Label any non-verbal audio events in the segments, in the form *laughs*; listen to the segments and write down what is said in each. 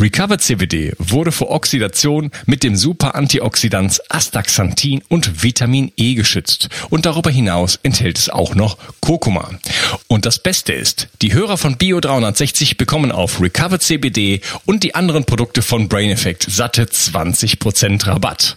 Recovered CBD wurde vor Oxidation mit dem Super-Antioxidans Astaxanthin und Vitamin E geschützt und darüber hinaus enthält es auch noch Kurkuma. Und das Beste ist, die Hörer von Bio 360 bekommen auf Recovered CBD und die anderen Produkte von Brain Effect satte 20% Rabatt.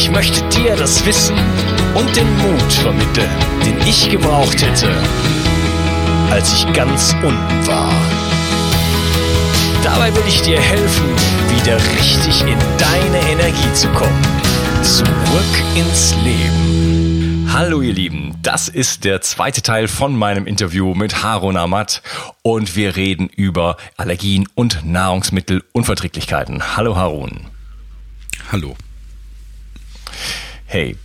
Ich möchte dir das Wissen und den Mut vermitteln, den ich gebraucht hätte, als ich ganz unten war. Dabei will ich dir helfen, wieder richtig in deine Energie zu kommen. Zurück ins Leben. Hallo ihr Lieben, das ist der zweite Teil von meinem Interview mit Harun Ahmad und wir reden über Allergien und Nahrungsmittelunverträglichkeiten. Hallo Harun. Hallo. Hey,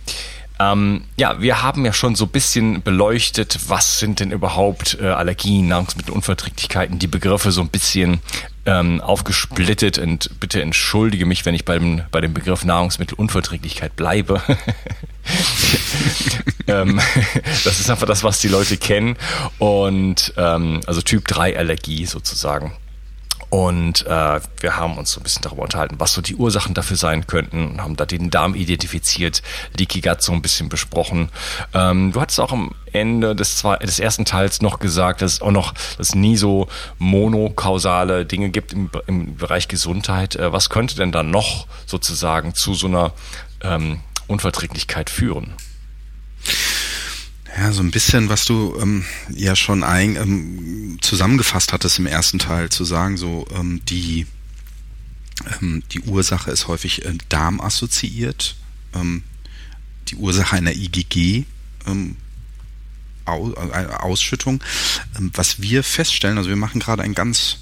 ähm, ja, wir haben ja schon so ein bisschen beleuchtet, was sind denn überhaupt äh, Allergien, Nahrungsmittelunverträglichkeiten, die Begriffe so ein bisschen ähm, aufgesplittet und bitte entschuldige mich, wenn ich beim, bei dem Begriff Nahrungsmittelunverträglichkeit bleibe. *laughs* ähm, das ist einfach das, was die Leute kennen und ähm, also Typ 3 Allergie sozusagen. Und äh, wir haben uns so ein bisschen darüber unterhalten, was so die Ursachen dafür sein könnten, haben da den Darm identifiziert, Leaky Gut so ein bisschen besprochen. Ähm, du hattest auch am Ende des, zwei, des ersten Teils noch gesagt, dass es auch noch dass nie so monokausale Dinge gibt im, im Bereich Gesundheit. Äh, was könnte denn dann noch sozusagen zu so einer ähm, Unverträglichkeit führen? Ja, so ein bisschen, was du ähm, ja schon ein, ähm, zusammengefasst hattest im ersten Teil, zu sagen, so ähm, die, ähm, die Ursache ist häufig äh, darmassoziiert. Ähm, die Ursache einer IgG ähm, Au, äh, Ausschüttung. Ähm, was wir feststellen, also wir machen gerade ein ganz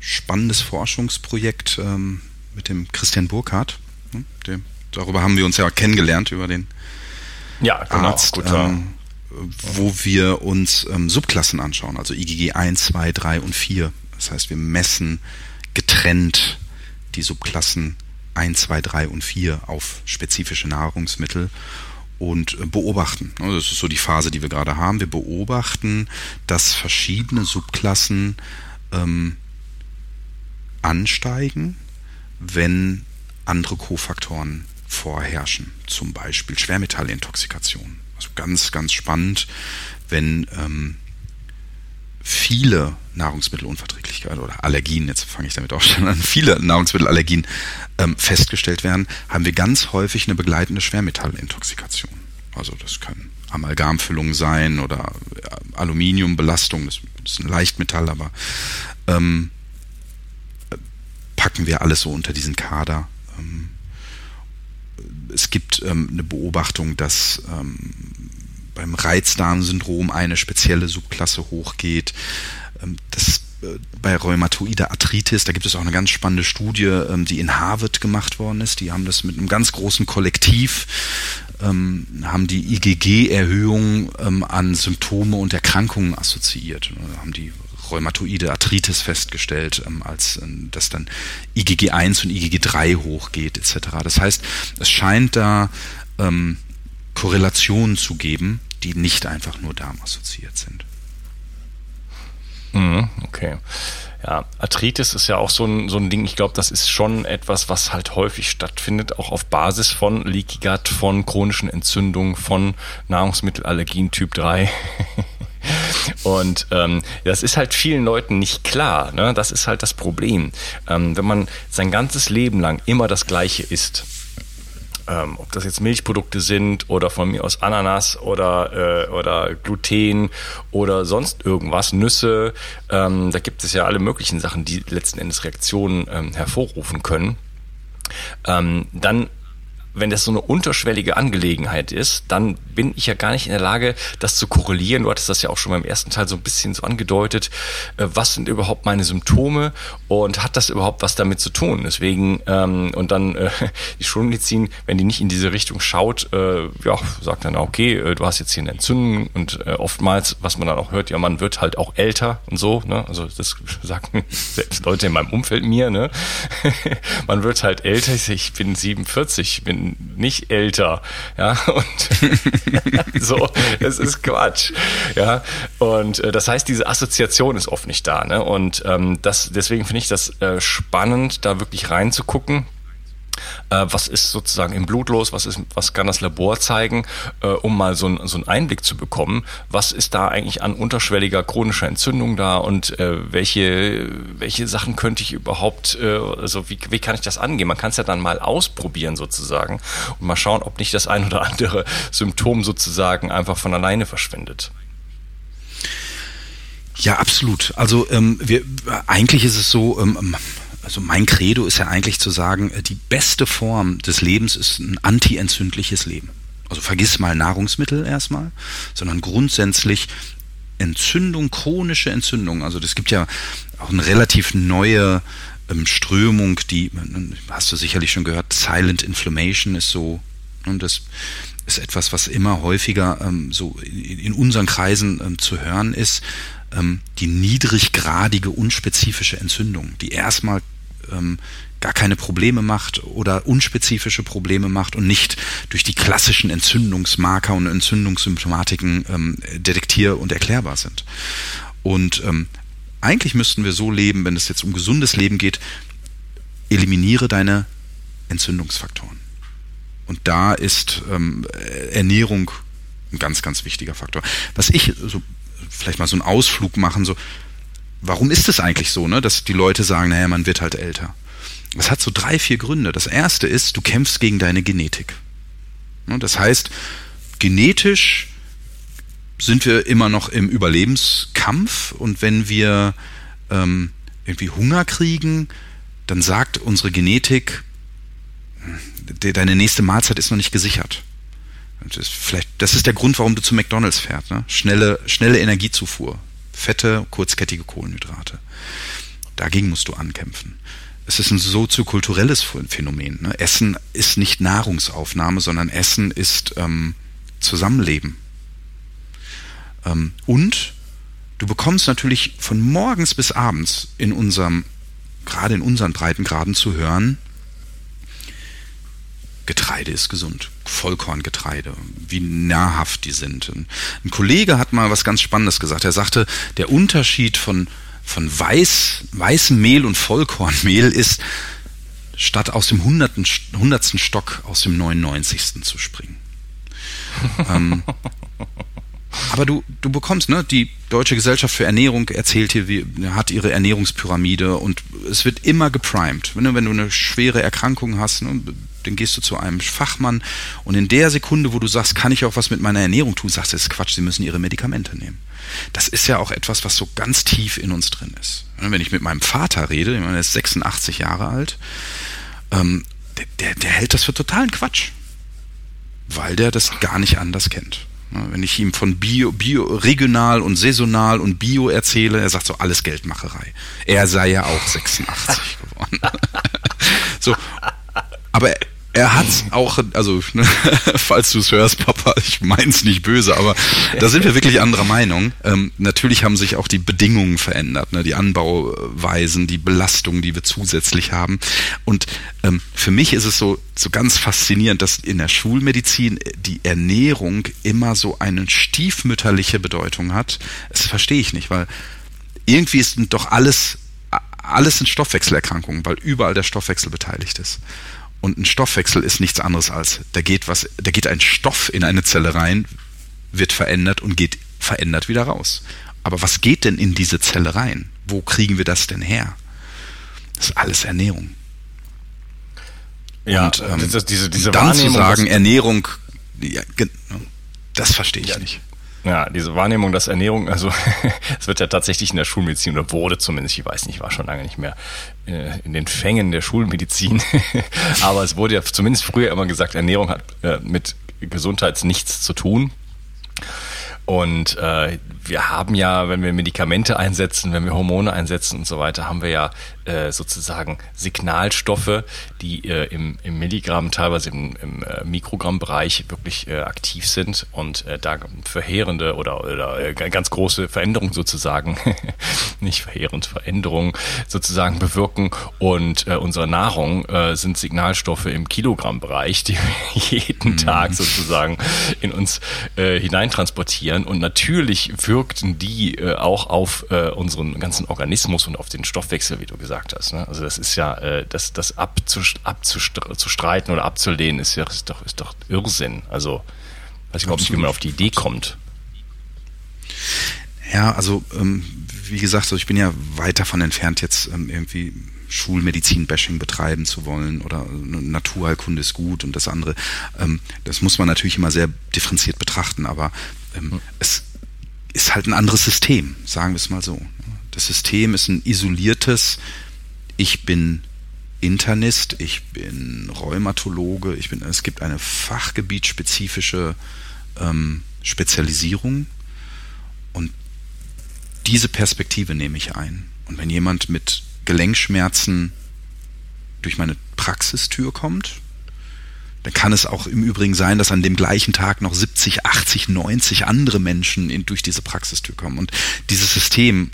spannendes Forschungsprojekt ähm, mit dem Christian Burkhardt. Hm, dem, darüber haben wir uns ja kennengelernt, über den ja, genau, Arzt. Gut, ähm, wo wir uns ähm, Subklassen anschauen, also IgG 1, 2, 3 und 4. Das heißt, wir messen getrennt die Subklassen 1, 2, 3 und 4 auf spezifische Nahrungsmittel und äh, beobachten. Also das ist so die Phase, die wir gerade haben. Wir beobachten, dass verschiedene Subklassen ähm, ansteigen, wenn andere Kofaktoren vorherrschen, zum Beispiel Schwermetallintoxikation. Also ganz, ganz spannend, wenn ähm, viele Nahrungsmittelunverträglichkeiten oder Allergien, jetzt fange ich damit auch schon an, *laughs* viele Nahrungsmittelallergien ähm, festgestellt werden, haben wir ganz häufig eine begleitende Schwermetallintoxikation. Also das können Amalgamfüllungen sein oder äh, Aluminiumbelastung, das ist ein Leichtmetall, aber ähm, packen wir alles so unter diesen Kader. Ähm, es gibt ähm, eine Beobachtung, dass ähm, beim Reizdarmsyndrom eine spezielle Subklasse hochgeht. Ähm, das äh, bei rheumatoider Arthritis, da gibt es auch eine ganz spannende Studie, ähm, die in Harvard gemacht worden ist. Die haben das mit einem ganz großen Kollektiv, ähm, haben die IgG-Erhöhung ähm, an Symptome und Erkrankungen assoziiert. Da haben die rheumatoide Arthritis festgestellt, ähm, als äh, dass dann IgG1 und IgG3 hochgeht etc. Das heißt, es scheint da ähm, Korrelationen zu geben, die nicht einfach nur darmassoziiert sind. Mhm, okay. Ja, Arthritis ist ja auch so ein, so ein Ding, ich glaube, das ist schon etwas, was halt häufig stattfindet, auch auf Basis von Leaky Gut, von chronischen Entzündungen, von Nahrungsmittelallergien Typ 3. *laughs* Und ähm, das ist halt vielen Leuten nicht klar. Ne? Das ist halt das Problem. Ähm, wenn man sein ganzes Leben lang immer das Gleiche isst, ähm, ob das jetzt Milchprodukte sind oder von mir aus Ananas oder, äh, oder Gluten oder sonst irgendwas, Nüsse. Ähm, da gibt es ja alle möglichen Sachen, die letzten Endes Reaktionen ähm, hervorrufen können. Ähm, dann wenn das so eine unterschwellige Angelegenheit ist, dann bin ich ja gar nicht in der Lage, das zu korrelieren. Du hattest das ja auch schon beim ersten Teil so ein bisschen so angedeutet. Äh, was sind überhaupt meine Symptome und hat das überhaupt was damit zu tun? Deswegen, ähm, und dann äh, *laughs* die Schulmedizin, wenn die nicht in diese Richtung schaut, äh, ja, sagt dann, okay, äh, du hast jetzt hier eine Entzündung und äh, oftmals, was man dann auch hört, ja, man wird halt auch älter und so, ne? Also das *laughs* sagen selbst Leute in meinem Umfeld mir, ne? *laughs* man wird halt älter. Ich bin 47, bin nicht älter. Ja, *laughs* und *laughs* so, es ist Quatsch. Ja, und äh, das heißt, diese Assoziation ist oft nicht da. Ne? Und ähm, das, deswegen finde ich das äh, spannend, da wirklich reinzugucken äh, was ist sozusagen im Blut los, was, ist, was kann das Labor zeigen, äh, um mal so, ein, so einen Einblick zu bekommen, was ist da eigentlich an unterschwelliger chronischer Entzündung da und äh, welche, welche Sachen könnte ich überhaupt, äh, also wie, wie kann ich das angehen? Man kann es ja dann mal ausprobieren sozusagen und mal schauen, ob nicht das ein oder andere Symptom sozusagen einfach von alleine verschwindet. Ja, absolut. Also ähm, wir, eigentlich ist es so, ähm, also mein Credo ist ja eigentlich zu sagen, äh, die beste Form des Lebens ist ein antientzündliches Leben. Also vergiss mal Nahrungsmittel erstmal, sondern grundsätzlich Entzündung, chronische Entzündung. Also das gibt ja auch eine relativ neue ähm, Strömung, die hast du sicherlich schon gehört, Silent Inflammation ist so und das ist etwas, was immer häufiger ähm, so in, in unseren Kreisen ähm, zu hören ist ähm, die niedriggradige, unspezifische Entzündung, die erstmal ähm, gar keine Probleme macht oder unspezifische Probleme macht und nicht durch die klassischen Entzündungsmarker und Entzündungssymptomatiken ähm, detektier- und erklärbar sind. Und ähm, eigentlich müssten wir so leben, wenn es jetzt um gesundes Leben geht, eliminiere deine Entzündungsfaktoren. Und da ist ähm, Ernährung ein ganz, ganz wichtiger Faktor. Was ich so vielleicht mal so einen Ausflug machen, so, warum ist es eigentlich so, ne, dass die Leute sagen, naja, man wird halt älter? Das hat so drei, vier Gründe. Das erste ist, du kämpfst gegen deine Genetik. Ne, das heißt, genetisch sind wir immer noch im Überlebenskampf und wenn wir ähm, irgendwie Hunger kriegen, dann sagt unsere Genetik, deine nächste Mahlzeit ist noch nicht gesichert. Das ist, vielleicht, das ist der Grund, warum du zu McDonalds fährst. Ne? Schnelle, schnelle Energiezufuhr. Fette, kurzkettige Kohlenhydrate. Dagegen musst du ankämpfen. Es ist ein soziokulturelles Phänomen. Ne? Essen ist nicht Nahrungsaufnahme, sondern Essen ist ähm, Zusammenleben. Ähm, und du bekommst natürlich von morgens bis abends in unserem, gerade in unseren Breitengraden zu hören, Getreide ist gesund. Vollkorngetreide, wie nahrhaft die sind. Ein Kollege hat mal was ganz Spannendes gesagt. Er sagte, der Unterschied von, von Weiß, weißem Mehl und Vollkornmehl ist, statt aus dem hunderten, hundertsten Stock aus dem 99. zu springen. *laughs* ähm, aber du, du bekommst, ne, die Deutsche Gesellschaft für Ernährung erzählt hier, wie, hat ihre Ernährungspyramide und es wird immer geprimed. Wenn du, wenn du eine schwere Erkrankung hast, ne, dann gehst du zu einem Fachmann und in der Sekunde, wo du sagst, kann ich auch was mit meiner Ernährung tun, sagst du, ist Quatsch, sie müssen ihre Medikamente nehmen. Das ist ja auch etwas, was so ganz tief in uns drin ist. Wenn ich mit meinem Vater rede, ich meine, er ist 86 Jahre alt, ähm, der, der, der hält das für totalen Quatsch, weil der das gar nicht anders kennt. Wenn ich ihm von Bio, Bio, regional und saisonal und Bio erzähle, er sagt so alles Geldmacherei. Er sei ja auch 86 geworden. *laughs* so. Aber er hat's auch, also ne, *laughs* falls du es hörst, Papa, ich mein's nicht böse, aber da sind wir wirklich anderer Meinung. Ähm, natürlich haben sich auch die Bedingungen verändert, ne, die Anbauweisen, die Belastungen, die wir zusätzlich haben. Und ähm, für mich ist es so, so ganz faszinierend, dass in der Schulmedizin die Ernährung immer so eine stiefmütterliche Bedeutung hat. Das verstehe ich nicht, weil irgendwie ist doch alles, alles sind Stoffwechselerkrankungen, weil überall der Stoffwechsel beteiligt ist. Und ein Stoffwechsel ist nichts anderes als, da geht was, da geht ein Stoff in eine Zelle rein, wird verändert und geht verändert wieder raus. Aber was geht denn in diese Zelle rein? Wo kriegen wir das denn her? Das ist alles Ernährung. Ja, und ähm, diese, diese dann zu sagen, Ernährung, ja, das verstehe ich ja, nicht. Ja, diese Wahrnehmung, dass Ernährung, also *laughs* es wird ja tatsächlich in der Schulmedizin oder wurde zumindest, ich weiß nicht, ich war schon lange nicht mehr äh, in den Fängen der Schulmedizin, *laughs* aber es wurde ja zumindest früher immer gesagt, Ernährung hat äh, mit Gesundheit nichts zu tun. Und äh, wir haben ja, wenn wir Medikamente einsetzen, wenn wir Hormone einsetzen und so weiter, haben wir ja äh, sozusagen Signalstoffe, die äh, im, im Milligramm, teilweise im, im äh, Mikrogrammbereich wirklich äh, aktiv sind und äh, da verheerende oder, oder äh, ganz große Veränderungen sozusagen, *laughs* nicht verheerend, Veränderungen sozusagen bewirken. Und unsere Nahrung sind Signalstoffe im Kilogrammbereich, die wir *laughs* jeden mhm. Tag sozusagen in uns hineintransportieren. Und natürlich wirkten die auch auf unseren ganzen Organismus und auf den Stoffwechsel, wie du gesagt hast. Ne? Also das ist ja, äh, das, das abzustreiten oder abzulehnen, ist ja ist doch, ist doch Irrsinn. Also weiß ich überhaupt nicht, wie man auf die Idee kommt. Ja, also ähm, wie gesagt, also ich bin ja weit davon entfernt, jetzt ähm, irgendwie Schulmedizin-Bashing betreiben zu wollen oder äh, Naturheilkunde ist gut und das andere. Ähm, das muss man natürlich immer sehr differenziert betrachten, aber ähm, hm. es ist halt ein anderes System, sagen wir es mal so. Das System ist ein isoliertes, ich bin Internist, ich bin Rheumatologe, ich bin, es gibt eine fachgebietsspezifische ähm, Spezialisierung und diese Perspektive nehme ich ein. Und wenn jemand mit Gelenkschmerzen durch meine Praxistür kommt, dann kann es auch im Übrigen sein, dass an dem gleichen Tag noch 70, 80, 90 andere Menschen in, durch diese Praxistür kommen. Und dieses System,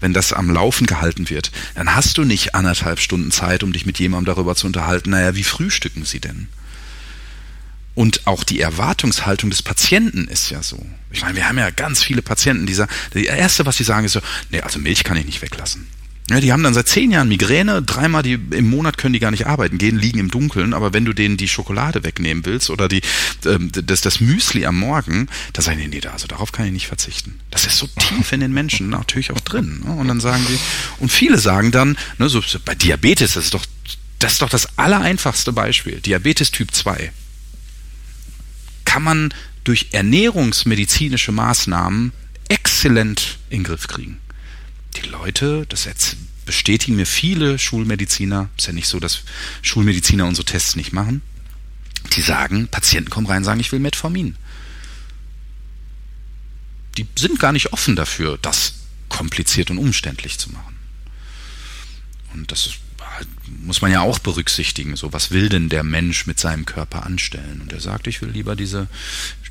wenn das am Laufen gehalten wird, dann hast du nicht anderthalb Stunden Zeit, um dich mit jemandem darüber zu unterhalten, naja, wie frühstücken sie denn? Und auch die Erwartungshaltung des Patienten ist ja so. Ich meine, wir haben ja ganz viele Patienten, die sagen, das erste, was sie sagen, ist so, nee, also Milch kann ich nicht weglassen. Ja, die haben dann seit zehn Jahren Migräne, dreimal die, im Monat können die gar nicht arbeiten gehen, liegen im Dunkeln, aber wenn du denen die Schokolade wegnehmen willst oder die, ähm, das, das Müsli am Morgen, da sagen die, nee, also darauf kann ich nicht verzichten. Das ist so tief in den Menschen natürlich auch drin. Ne? Und dann sagen die, und viele sagen dann, ne, so, bei Diabetes, das ist doch, das ist doch das allereinfachste Beispiel. Diabetes Typ 2. Kann man durch ernährungsmedizinische Maßnahmen exzellent in den Griff kriegen die Leute, das bestätigen mir viele Schulmediziner, ist ja nicht so, dass Schulmediziner unsere Tests nicht machen, die sagen, Patienten kommen rein und sagen, ich will Metformin. Die sind gar nicht offen dafür, das kompliziert und umständlich zu machen. Und das halt, muss man ja auch berücksichtigen. So, was will denn der Mensch mit seinem Körper anstellen? Und er sagt, ich will lieber diese,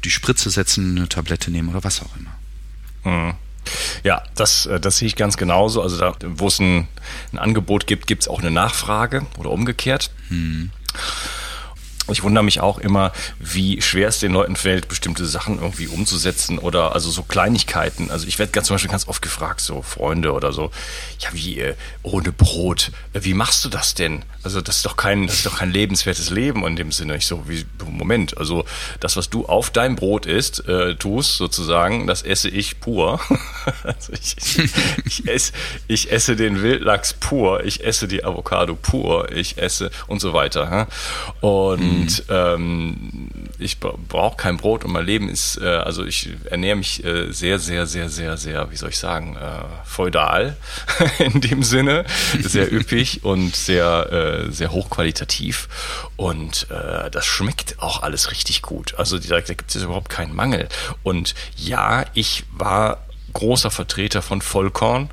die Spritze setzen, eine Tablette nehmen oder was auch immer. Mhm. Ja, das, äh, das sehe ich ganz genauso. Also da, wo es ein, ein Angebot gibt, gibt es auch eine Nachfrage oder umgekehrt. Hm. Ich wundere mich auch immer, wie schwer es den Leuten fällt, bestimmte Sachen irgendwie umzusetzen oder also so Kleinigkeiten. Also ich werde ganz zum Beispiel ganz oft gefragt, so Freunde oder so, ja wie äh, ohne Brot, äh, wie machst du das denn? Also das ist doch kein, das ist doch kein lebenswertes Leben in dem Sinne. Ich so wie Moment, also das, was du auf dein Brot isst, äh, tust sozusagen, das esse ich pur. *laughs* also ich, ich, esse, ich esse den Wildlachs pur, ich esse die Avocado pur, ich esse und so weiter. Und und ähm, ich brauche kein Brot und mein Leben ist, äh, also ich ernähre mich äh, sehr, sehr, sehr, sehr, sehr, wie soll ich sagen, äh, feudal *laughs* in dem Sinne, sehr üppig und sehr, äh, sehr hochqualitativ. Und äh, das schmeckt auch alles richtig gut. Also da, da gibt es überhaupt keinen Mangel. Und ja, ich war großer Vertreter von Vollkorn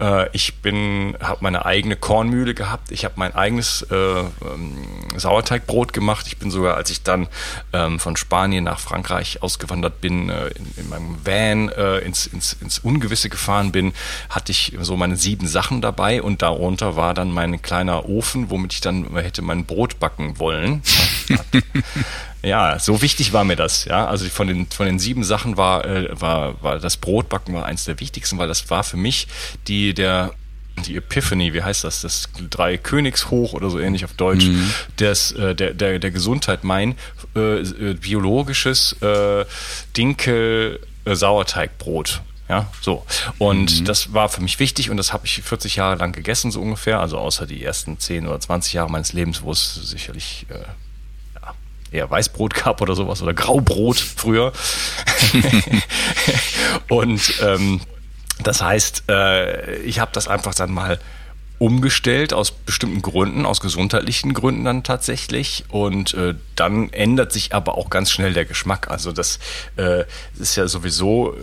äh, ich bin, habe meine eigene Kornmühle gehabt. Ich habe mein eigenes äh, ähm, Sauerteigbrot gemacht. Ich bin sogar, als ich dann ähm, von Spanien nach Frankreich ausgewandert bin, äh, in, in, meinem Van äh, ins, ins, ins Ungewisse gefahren bin, hatte ich so meine sieben Sachen dabei und darunter war dann mein kleiner Ofen, womit ich dann hätte mein Brot backen wollen. *laughs* Ja, so wichtig war mir das. Ja, also von den von den sieben Sachen war äh, war war das Brotbacken war eins der wichtigsten, weil das war für mich die der die Epiphany, wie heißt das? Das drei Königshoch oder so ähnlich auf Deutsch, mhm. des, äh, der, der, der Gesundheit mein äh, äh biologisches äh, Dinkel äh, Sauerteigbrot. Ja, so. Und mhm. das war für mich wichtig und das habe ich 40 Jahre lang gegessen, so ungefähr. Also außer die ersten 10 oder 20 Jahre meines Lebens, wo es sicherlich äh, eher Weißbrot gab oder sowas oder Graubrot früher. *laughs* und ähm, das heißt, äh, ich habe das einfach dann mal umgestellt aus bestimmten Gründen, aus gesundheitlichen Gründen dann tatsächlich. Und äh, dann ändert sich aber auch ganz schnell der Geschmack. Also das äh, ist ja sowieso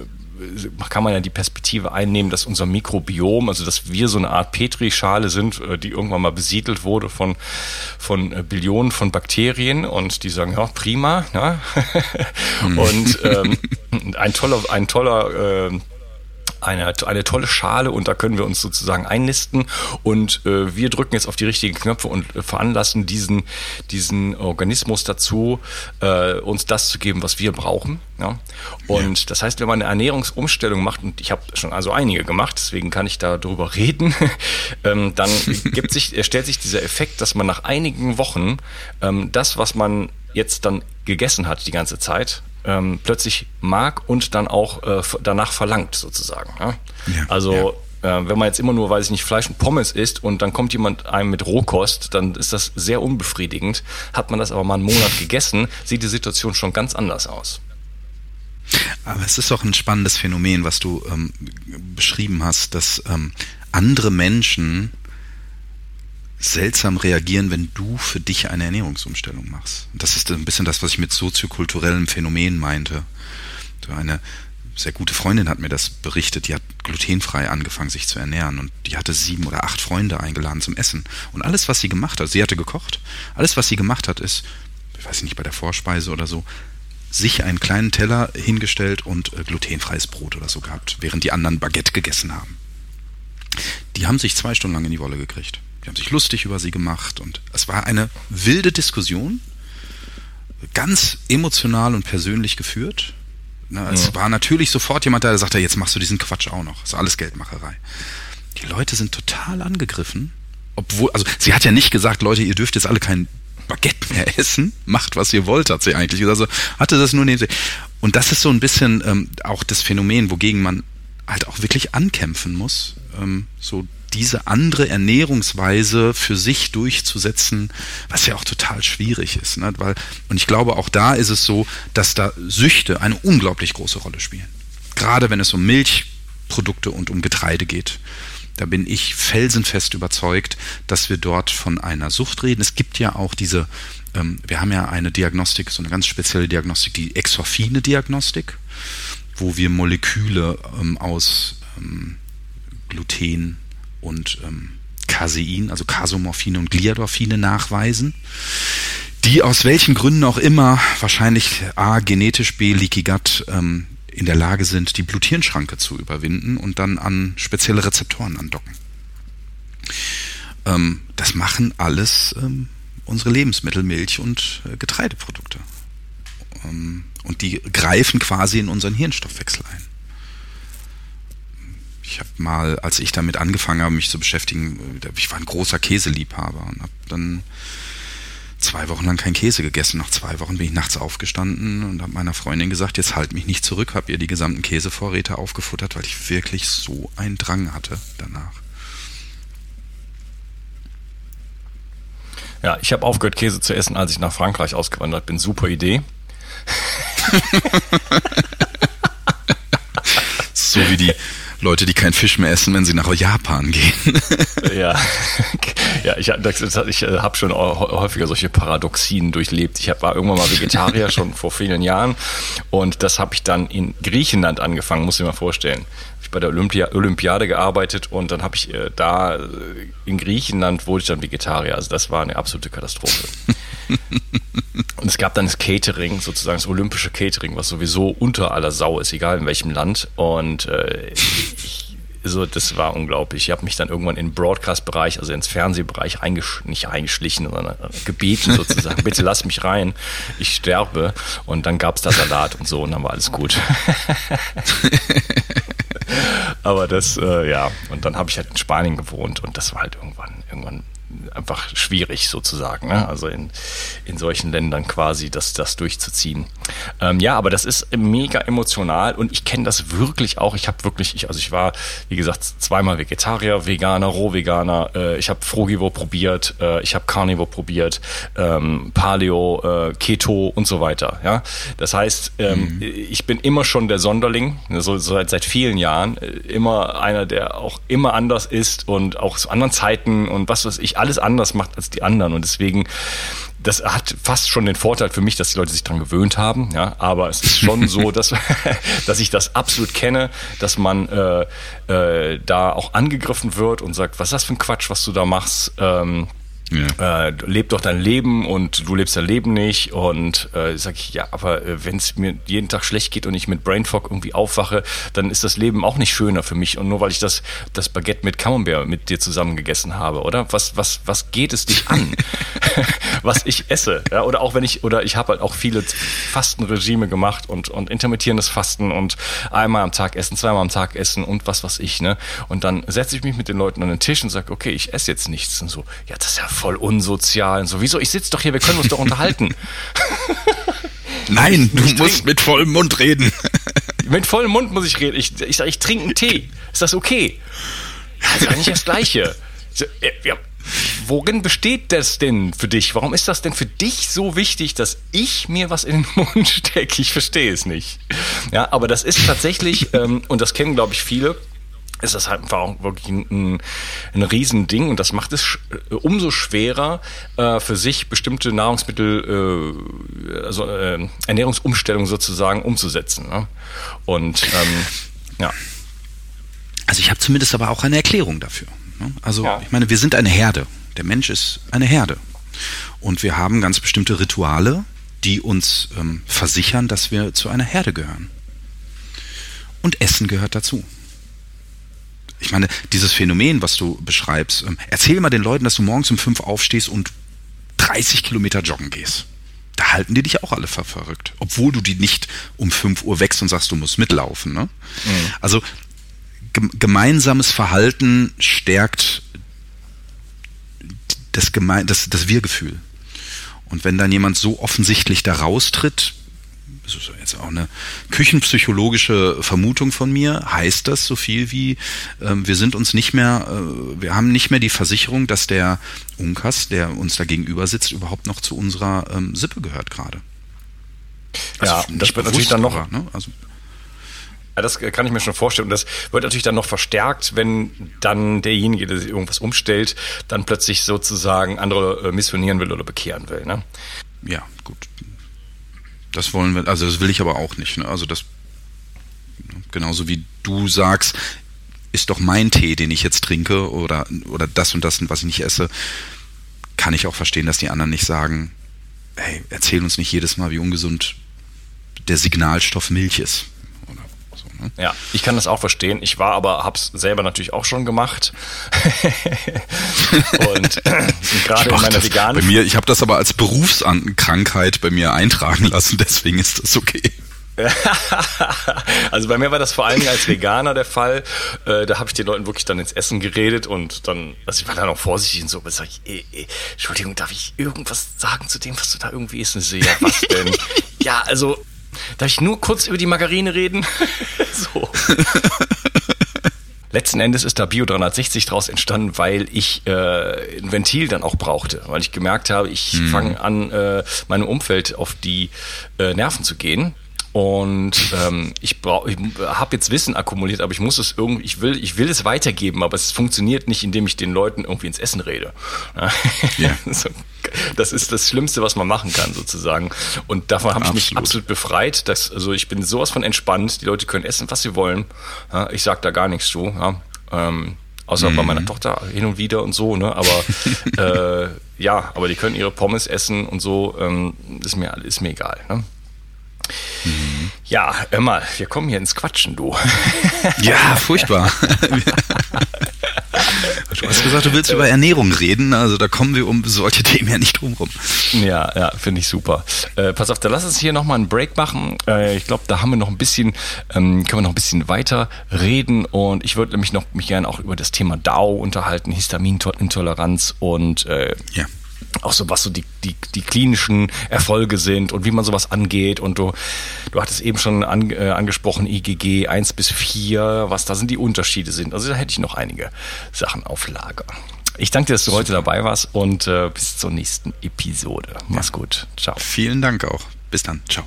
kann man ja die Perspektive einnehmen, dass unser Mikrobiom, also dass wir so eine Art Petrischale sind, äh, die irgendwann mal besiedelt wurde von, von äh, Billionen von Bakterien und die sagen, ja, prima. Ja? *laughs* Mhm. und ähm, ein toller, ein toller äh, eine, eine tolle Schale und da können wir uns sozusagen einnisten und äh, wir drücken jetzt auf die richtigen Knöpfe und äh, veranlassen diesen, diesen Organismus dazu, äh, uns das zu geben, was wir brauchen. Ja? Und ja. das heißt, wenn man eine Ernährungsumstellung macht, und ich habe schon also einige gemacht, deswegen kann ich da drüber *laughs* reden, ähm, dann gibt sich, stellt sich dieser Effekt, dass man nach einigen Wochen ähm, das, was man jetzt dann gegessen hat die ganze Zeit, ähm, plötzlich mag und dann auch äh, danach verlangt sozusagen. Ja? Ja, also ja. Äh, wenn man jetzt immer nur, weiß ich nicht, Fleisch und Pommes isst und dann kommt jemand einem mit Rohkost, dann ist das sehr unbefriedigend. Hat man das aber mal einen Monat *laughs* gegessen, sieht die Situation schon ganz anders aus. Aber es ist doch ein spannendes Phänomen, was du ähm, beschrieben hast, dass ähm, andere Menschen seltsam reagieren, wenn du für dich eine Ernährungsumstellung machst. Das ist ein bisschen das, was ich mit soziokulturellem Phänomen meinte. Eine sehr gute Freundin hat mir das berichtet, die hat glutenfrei angefangen, sich zu ernähren und die hatte sieben oder acht Freunde eingeladen zum Essen. Und alles, was sie gemacht hat, sie hatte gekocht, alles, was sie gemacht hat, ist, ich weiß nicht, bei der Vorspeise oder so, sich einen kleinen Teller hingestellt und äh, glutenfreies Brot oder so gehabt, während die anderen Baguette gegessen haben. Die haben sich zwei Stunden lang in die Wolle gekriegt. Die haben sich lustig über sie gemacht und es war eine wilde Diskussion, ganz emotional und persönlich geführt. Na, es ja. war natürlich sofort jemand da, der sagte, jetzt machst du diesen Quatsch auch noch. Das ist alles Geldmacherei. Die Leute sind total angegriffen, obwohl, also sie hat ja nicht gesagt, Leute, ihr dürft jetzt alle kein Baguette mehr *laughs* essen, macht was ihr wollt, hat sie eigentlich gesagt. Also hatte das nur neben sich. Und das ist so ein bisschen ähm, auch das Phänomen, wogegen man halt auch wirklich ankämpfen muss. Ähm, so diese andere Ernährungsweise für sich durchzusetzen, was ja auch total schwierig ist. Ne? Weil, und ich glaube, auch da ist es so, dass da Süchte eine unglaublich große Rolle spielen. Gerade wenn es um Milchprodukte und um Getreide geht. Da bin ich felsenfest überzeugt, dass wir dort von einer Sucht reden. Es gibt ja auch diese, ähm, wir haben ja eine Diagnostik, so eine ganz spezielle Diagnostik, die exorphine Diagnostik, wo wir Moleküle ähm, aus ähm, Gluten, und ähm, Casein, also Casomorphine und Gliadorphine nachweisen, die aus welchen Gründen auch immer, wahrscheinlich A, genetisch, B, Leaky Gut, ähm, in der Lage sind, die Bluthirnschranke zu überwinden und dann an spezielle Rezeptoren andocken. Ähm, das machen alles ähm, unsere Lebensmittel, Milch und äh, Getreideprodukte. Ähm, und die greifen quasi in unseren Hirnstoffwechsel ein ich habe mal, als ich damit angefangen habe, mich zu beschäftigen, ich war ein großer Käseliebhaber und habe dann zwei Wochen lang kein Käse gegessen. Nach zwei Wochen bin ich nachts aufgestanden und habe meiner Freundin gesagt, jetzt halt mich nicht zurück, habe ihr die gesamten Käsevorräte aufgefuttert, weil ich wirklich so einen Drang hatte danach. Ja, ich habe aufgehört, Käse zu essen, als ich nach Frankreich ausgewandert bin. Super Idee. *laughs* so wie die Leute, die keinen Fisch mehr essen, wenn sie nach Japan gehen. *laughs* ja, *laughs* ja ich, ich äh, habe schon häufiger solche Paradoxien durchlebt. Ich war irgendwann mal Vegetarier *laughs* schon vor vielen Jahren und das habe ich dann in Griechenland angefangen, muss ich mir mal vorstellen. Ich bei der Olympia, Olympiade gearbeitet und dann habe ich äh, da äh, in Griechenland wurde ich dann Vegetarier. Also das war eine absolute Katastrophe. *laughs* Und es gab dann das Catering, sozusagen das olympische Catering, was sowieso unter aller Sau ist, egal in welchem Land. Und äh, ich, also das war unglaublich. Ich habe mich dann irgendwann in den Broadcast-Bereich, also ins Fernsehbereich eingesch nicht eingeschlichen, sondern äh, gebeten sozusagen, *laughs* bitte lass mich rein, ich sterbe. Und dann gab's da Salat und so und dann war alles gut. *laughs* Aber das, äh, ja, und dann habe ich halt in Spanien gewohnt und das war halt irgendwann, irgendwann einfach schwierig sozusagen. Ne? Also in, in solchen Ländern quasi das, das durchzuziehen. Ähm, ja, aber das ist mega emotional und ich kenne das wirklich auch. Ich habe wirklich, ich, also ich war, wie gesagt, zweimal Vegetarier, Veganer, Rohveganer. Äh, ich habe Frugivore probiert, äh, ich habe Carnivore probiert, ähm, Paleo, äh, Keto und so weiter. Ja, das heißt, ähm, mhm. ich bin immer schon der Sonderling, so, so seit, seit vielen Jahren, äh, immer einer, der auch immer anders ist und auch zu anderen Zeiten und was weiß ich, alles anders macht als die anderen. Und deswegen, das hat fast schon den Vorteil für mich, dass die Leute sich dran gewöhnt haben. Ja, aber es ist schon so, *laughs* dass, *laughs* dass ich das absolut kenne, dass man äh, äh, da auch angegriffen wird und sagt, was ist das für ein Quatsch, was du da machst? Ähm, ja. Äh, leb doch dein Leben und du lebst dein Leben nicht. Und äh, sag ich, ja, aber äh, wenn es mir jeden Tag schlecht geht und ich mit Brainfog irgendwie aufwache, dann ist das Leben auch nicht schöner für mich. Und nur weil ich das, das Baguette mit Camembert mit dir zusammen gegessen habe, oder? Was, was, was geht es dich an? *laughs* *laughs* was ich esse. Ja? Oder auch wenn ich, oder ich habe halt auch viele Fastenregime gemacht und, und intermittierendes Fasten und einmal am Tag essen, zweimal am Tag essen und was was ich, ne? Und dann setze ich mich mit den Leuten an den Tisch und sage, okay, ich esse jetzt nichts. Und so, ja, das ist ja voll unsozial und so. Wieso? Ich sitze doch hier, wir können uns doch unterhalten. *laughs* Nein, du musst mit vollem Mund reden. *laughs* mit vollem Mund muss ich reden. Ich, ich sage, ich trinke einen Tee. Ist das okay? Das ist eigentlich das Gleiche. Ja, worin besteht das denn für dich? Warum ist das denn für dich so wichtig, dass ich mir was in den *laughs* Mund stecke? Ich verstehe es nicht. Ja, aber das ist tatsächlich, ähm, und das kennen, glaube ich, viele, ist das halt einfach auch wirklich ein, ein Riesending und das macht es äh, umso schwerer äh, für sich bestimmte Nahrungsmittel, äh, also äh, Ernährungsumstellungen sozusagen umzusetzen. Ne? Und ähm, ja. Also ich habe zumindest aber auch eine Erklärung dafür. Ne? Also ja. ich meine, wir sind eine Herde. Der Mensch ist eine Herde. Und wir haben ganz bestimmte Rituale, die uns ähm, versichern, dass wir zu einer Herde gehören. Und Essen gehört dazu ich meine, dieses Phänomen, was du beschreibst, ähm, erzähl mal den Leuten, dass du morgens um fünf aufstehst und 30 Kilometer joggen gehst. Da halten die dich auch alle für verrückt. Obwohl du die nicht um fünf Uhr wächst und sagst, du musst mitlaufen. Ne? Mhm. Also gemeinsames Verhalten stärkt das, Geme das, das Wir-Gefühl. Und wenn dann jemand so offensichtlich da raustritt, das ist jetzt auch eine küchenpsychologische Vermutung von mir, heißt das so viel wie, äh, wir sind uns nicht mehr, äh, wir haben nicht mehr die Versicherung, dass der Unkas, der uns da gegenüber sitzt, überhaupt noch zu unserer ähm, Sippe gehört gerade. Also ja, das wird natürlich dann noch, aber, ne? also, ja, das kann ich mir schon vorstellen. Und das wird natürlich dann noch verstärkt, wenn dann derjenige, der sich irgendwas umstellt, dann plötzlich sozusagen andere äh, missionieren will oder bekehren will. Ne? Ja, gut. Das wollen wir, also das will ich aber auch nicht. Ne? Also das, genauso wie du sagst, ist doch mein Tee, den ich jetzt trinke oder, oder das und das, was ich nicht esse, kann ich auch verstehen, dass die anderen nicht sagen, hey, erzähl uns nicht jedes Mal, wie ungesund der Signalstoff Milch ist. Ne? Ja, ich kann das auch verstehen. Ich war aber, hab's selber natürlich auch schon gemacht. *laughs* und gerade in meiner veganen. Bei mir, ich habe das aber als Berufskrankheit bei mir eintragen lassen, deswegen ist das okay. *laughs* also bei mir war das vor allem als Veganer der Fall. Äh, da habe ich den Leuten wirklich dann ins Essen geredet und dann, also ich war dann auch vorsichtig und so, aber sag ich, ey, ey, Entschuldigung, darf ich irgendwas sagen zu dem, was du da irgendwie isst? Und ich so, ja, was denn? *laughs* ja, also Darf ich nur kurz über die Margarine reden? *laughs* so. Letzten Endes ist da Bio 360 draus entstanden, weil ich äh, ein Ventil dann auch brauchte, weil ich gemerkt habe, ich mhm. fange an, äh, meinem Umfeld auf die äh, Nerven zu gehen und ähm, ich, brauch, ich habe jetzt Wissen akkumuliert, aber ich muss es irgendwie, ich will, ich will es weitergeben, aber es funktioniert nicht, indem ich den Leuten irgendwie ins Essen rede. Ja. *laughs* das ist das Schlimmste, was man machen kann, sozusagen. Und davon habe ich mich absolut befreit. Dass, also ich bin sowas von entspannt. Die Leute können essen, was sie wollen. Ja, ich sag da gar nichts zu. Ja. Ähm, außer mhm. bei meiner Tochter hin und wieder und so, ne? Aber *laughs* äh, ja, aber die können ihre Pommes essen und so, ähm, ist mir ist mir egal. Ne? Mhm. Ja, immer, wir kommen hier ins Quatschen, du. Ja, furchtbar. *laughs* Du hast gesagt, du willst über Ernährung reden, also da kommen wir um solche Themen ja nicht drum rum. Ja, ja, finde ich super. Äh, pass auf, da lass uns hier nochmal einen Break machen. Äh, ich glaube, da haben wir noch ein bisschen, ähm, können wir noch ein bisschen weiter reden und ich würde nämlich noch mich gerne auch über das Thema DAO unterhalten, Histaminintoleranz und äh, ja auch so was so die, die, die klinischen Erfolge sind und wie man sowas angeht. Und du, du hattest eben schon an, äh, angesprochen, IgG 1 bis 4, was da sind die Unterschiede sind. Also da hätte ich noch einige Sachen auf Lager. Ich danke dir, dass du heute dabei warst und äh, bis zur nächsten Episode. Mach's ja. gut. Ciao. Vielen Dank auch. Bis dann. Ciao.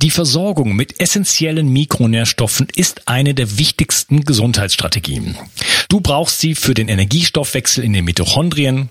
Die Versorgung mit essentiellen Mikronährstoffen ist eine der wichtigsten Gesundheitsstrategien. Du brauchst sie für den Energiestoffwechsel in den Mitochondrien,